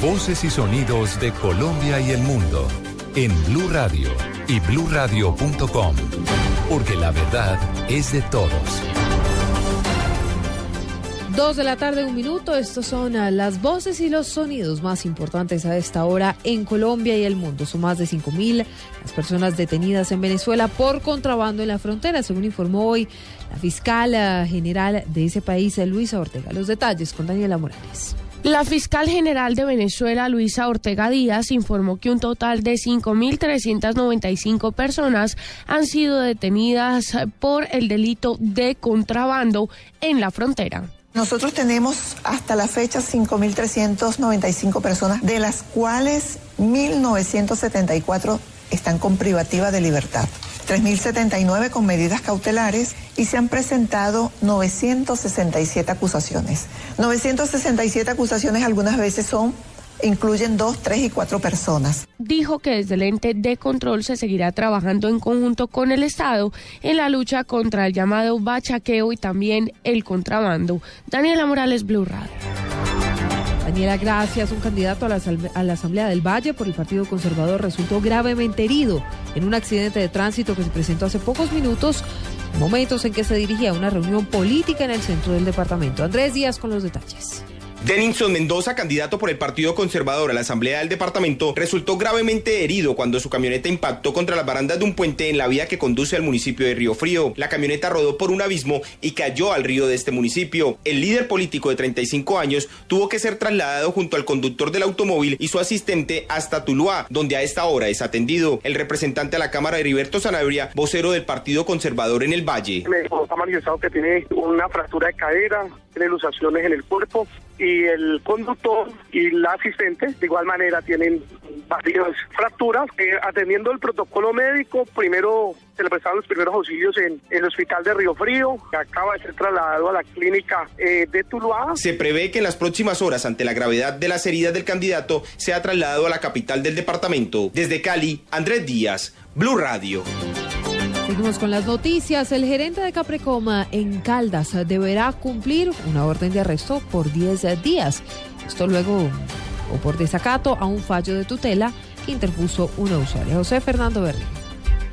Voces y sonidos de Colombia y el mundo en Blue Radio y bluradio.com, porque la verdad es de todos. Dos de la tarde, un minuto. Estos son ah, las voces y los sonidos más importantes a esta hora en Colombia y el mundo. Son más de 5.000 las personas detenidas en Venezuela por contrabando en la frontera, según informó hoy la fiscal ah, general de ese país, Luisa Ortega. Los detalles con Daniela Morales. La fiscal general de Venezuela, Luisa Ortega Díaz, informó que un total de 5.395 personas han sido detenidas por el delito de contrabando en la frontera. Nosotros tenemos hasta la fecha 5.395 personas, de las cuales 1.974 están con privativa de libertad. 3.079 con medidas cautelares y se han presentado 967 acusaciones. 967 acusaciones algunas veces son incluyen dos, tres y cuatro personas. Dijo que desde el ente de control se seguirá trabajando en conjunto con el Estado en la lucha contra el llamado bachaqueo y también el contrabando. Daniela Morales, Blue Radio. Daniela, gracias. Un candidato a la, a la, Asamblea del Valle por el Partido Conservador resultó gravemente herido en un accidente de tránsito que se presentó hace pocos minutos, momentos en que se dirigía a una reunión política en el centro del departamento. Andrés Díaz con los detalles. Denison Mendoza, candidato por el Partido Conservador a la Asamblea del Departamento, resultó gravemente herido cuando su camioneta impactó contra las barandas de un puente en la vía que conduce al municipio de Río Frío. La camioneta rodó por un abismo y cayó al río de este municipio. El líder político de 35 años tuvo que ser trasladado junto al conductor del automóvil y su asistente hasta Tuluá, donde a esta hora es atendido. El representante a la Cámara de Heriberto Sanabria, vocero del Partido Conservador en el Valle. Me ha manifestado que tiene una fractura de cadera, tiene ilusaciones en el cuerpo y el conductor y la asistente de igual manera tienen varias fracturas. atendiendo el protocolo médico, primero se le prestaron los primeros auxilios en, el hospital de Río Frío, que acaba de ser trasladado a la clínica eh, de Tuluá. Se prevé que en las próximas horas, ante la gravedad de las heridas del candidato, sea trasladado a la capital del departamento. Desde Cali, Andrés Díaz, Blue Radio. Seguimos con las noticias. El gerente de Caprecoma en Caldas deberá cumplir una orden de arresto por 10 días. Esto luego o por desacato a un fallo de tutela que interpuso una usuaria. José Fernando Berrín.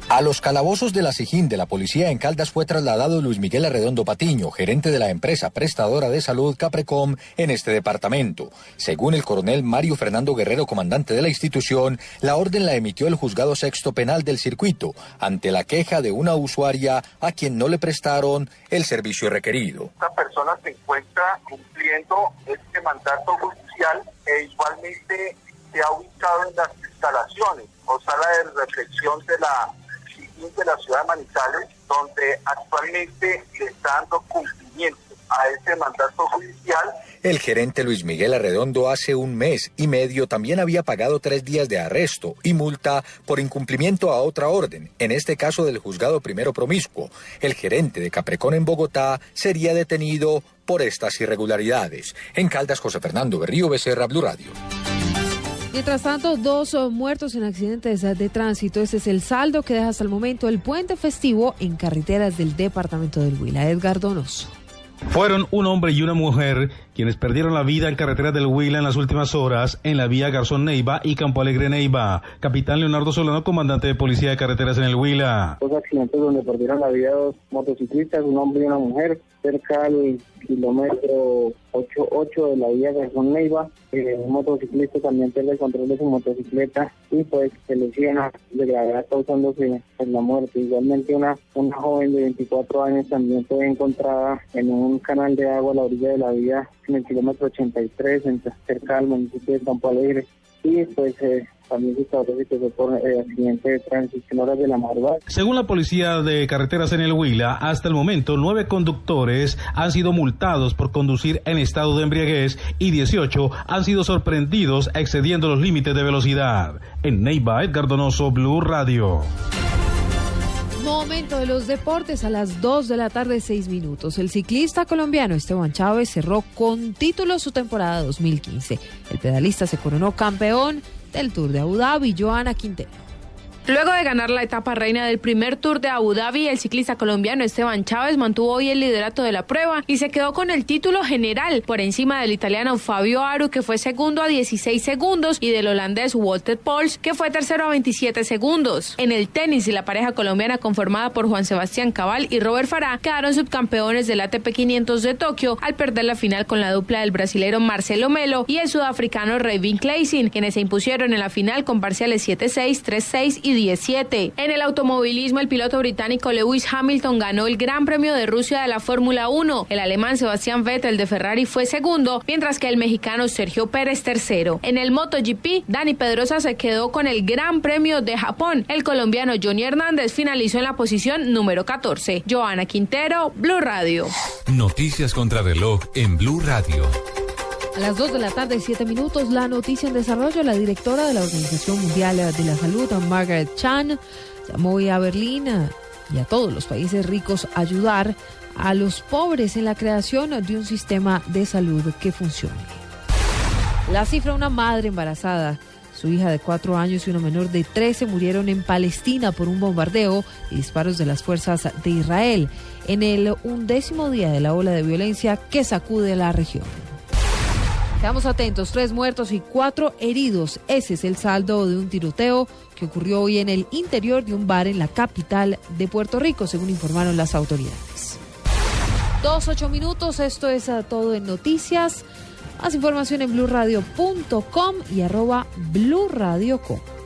A los calabozos de la SIGIN de la policía en Caldas fue trasladado Luis Miguel Arredondo Patiño, gerente de la empresa prestadora de salud Caprecom en este departamento. Según el coronel Mario Fernando Guerrero, comandante de la institución, la orden la emitió el juzgado sexto penal del circuito ante la queja de una usuaria a quien no le prestaron el servicio requerido. Esta persona se encuentra cumpliendo este mandato judicial e igualmente se ha ubicado en las instalaciones o sala de reflexión de la de la ciudad de Manizales, donde actualmente está dando cumplimiento a ese mandato judicial. El gerente Luis Miguel Arredondo hace un mes y medio también había pagado tres días de arresto y multa por incumplimiento a otra orden, en este caso del juzgado primero promiscuo. El gerente de Caprecón en Bogotá sería detenido por estas irregularidades. En Caldas, José Fernando Berrío Becerra, Blue Radio. Mientras tanto, dos muertos en accidentes de tránsito. Ese es el saldo que deja hasta el momento el puente festivo en carreteras del departamento del Huila. Edgar Donoso. Fueron un hombre y una mujer quienes perdieron la vida en carretera del Huila en las últimas horas en la vía Garzón Neiva y Campo Alegre Neiva. Capitán Leonardo Solano, comandante de Policía de Carreteras en el Huila. Dos accidentes donde perdieron la vida dos motociclistas, un hombre y una mujer, cerca al kilómetro 88 de la vía Garzón Neiva. Eh, un motociclista también pierde el control de su motocicleta y pues se lesiona de gravedad causándose pues, la muerte. Igualmente una, una joven de 24 años también fue encontrada en un canal de agua a la orilla de la vía en el kilómetro 83, en, cerca del municipio de Campo Alegre. Y pues eh, también se establece que por eh, accidente de tránsito en horas de la madrugada. Según la policía de carreteras en el Huila, hasta el momento nueve conductores han sido multados por conducir en estado de embriaguez y 18 han sido sorprendidos excediendo los límites de velocidad. En Neiva, Edgar Donoso, Blue Radio. Momento de los deportes a las 2 de la tarde, 6 minutos. El ciclista colombiano Esteban Chávez cerró con título su temporada 2015. El pedalista se coronó campeón del Tour de Abu Dhabi, Joana Quintero. Luego de ganar la etapa reina del primer Tour de Abu Dhabi, el ciclista colombiano Esteban Chávez mantuvo hoy el liderato de la prueba y se quedó con el título general por encima del italiano Fabio Aru, que fue segundo a 16 segundos, y del holandés Walter Pols, que fue tercero a 27 segundos. En el tenis, la pareja colombiana conformada por Juan Sebastián Cabal y Robert Farah quedaron subcampeones del ATP 500 de Tokio al perder la final con la dupla del brasilero Marcelo Melo y el sudafricano Revin Kleisin, quienes se impusieron en la final con parciales 7-6, 3-6 y 17. En el automovilismo, el piloto británico Lewis Hamilton ganó el Gran Premio de Rusia de la Fórmula 1. El alemán Sebastián Vettel de Ferrari fue segundo, mientras que el mexicano Sergio Pérez tercero. En el MotoGP, Dani Pedrosa se quedó con el Gran Premio de Japón. El colombiano Johnny Hernández finalizó en la posición número 14. Joana Quintero, Blue Radio. Noticias contra reloj en Blue Radio. A las 2 de la tarde, 7 minutos, la noticia en desarrollo. La directora de la Organización Mundial de la Salud, Margaret Chan, llamó a Berlín y a todos los países ricos a ayudar a los pobres en la creación de un sistema de salud que funcione. La cifra, una madre embarazada, su hija de 4 años y una menor de 13 murieron en Palestina por un bombardeo y disparos de las fuerzas de Israel en el undécimo día de la ola de violencia que sacude la región. Quedamos atentos, tres muertos y cuatro heridos. Ese es el saldo de un tiroteo que ocurrió hoy en el interior de un bar en la capital de Puerto Rico, según informaron las autoridades. Dos, ocho minutos, esto es todo en noticias. Más información en blurradio.com y arroba blurradio.com.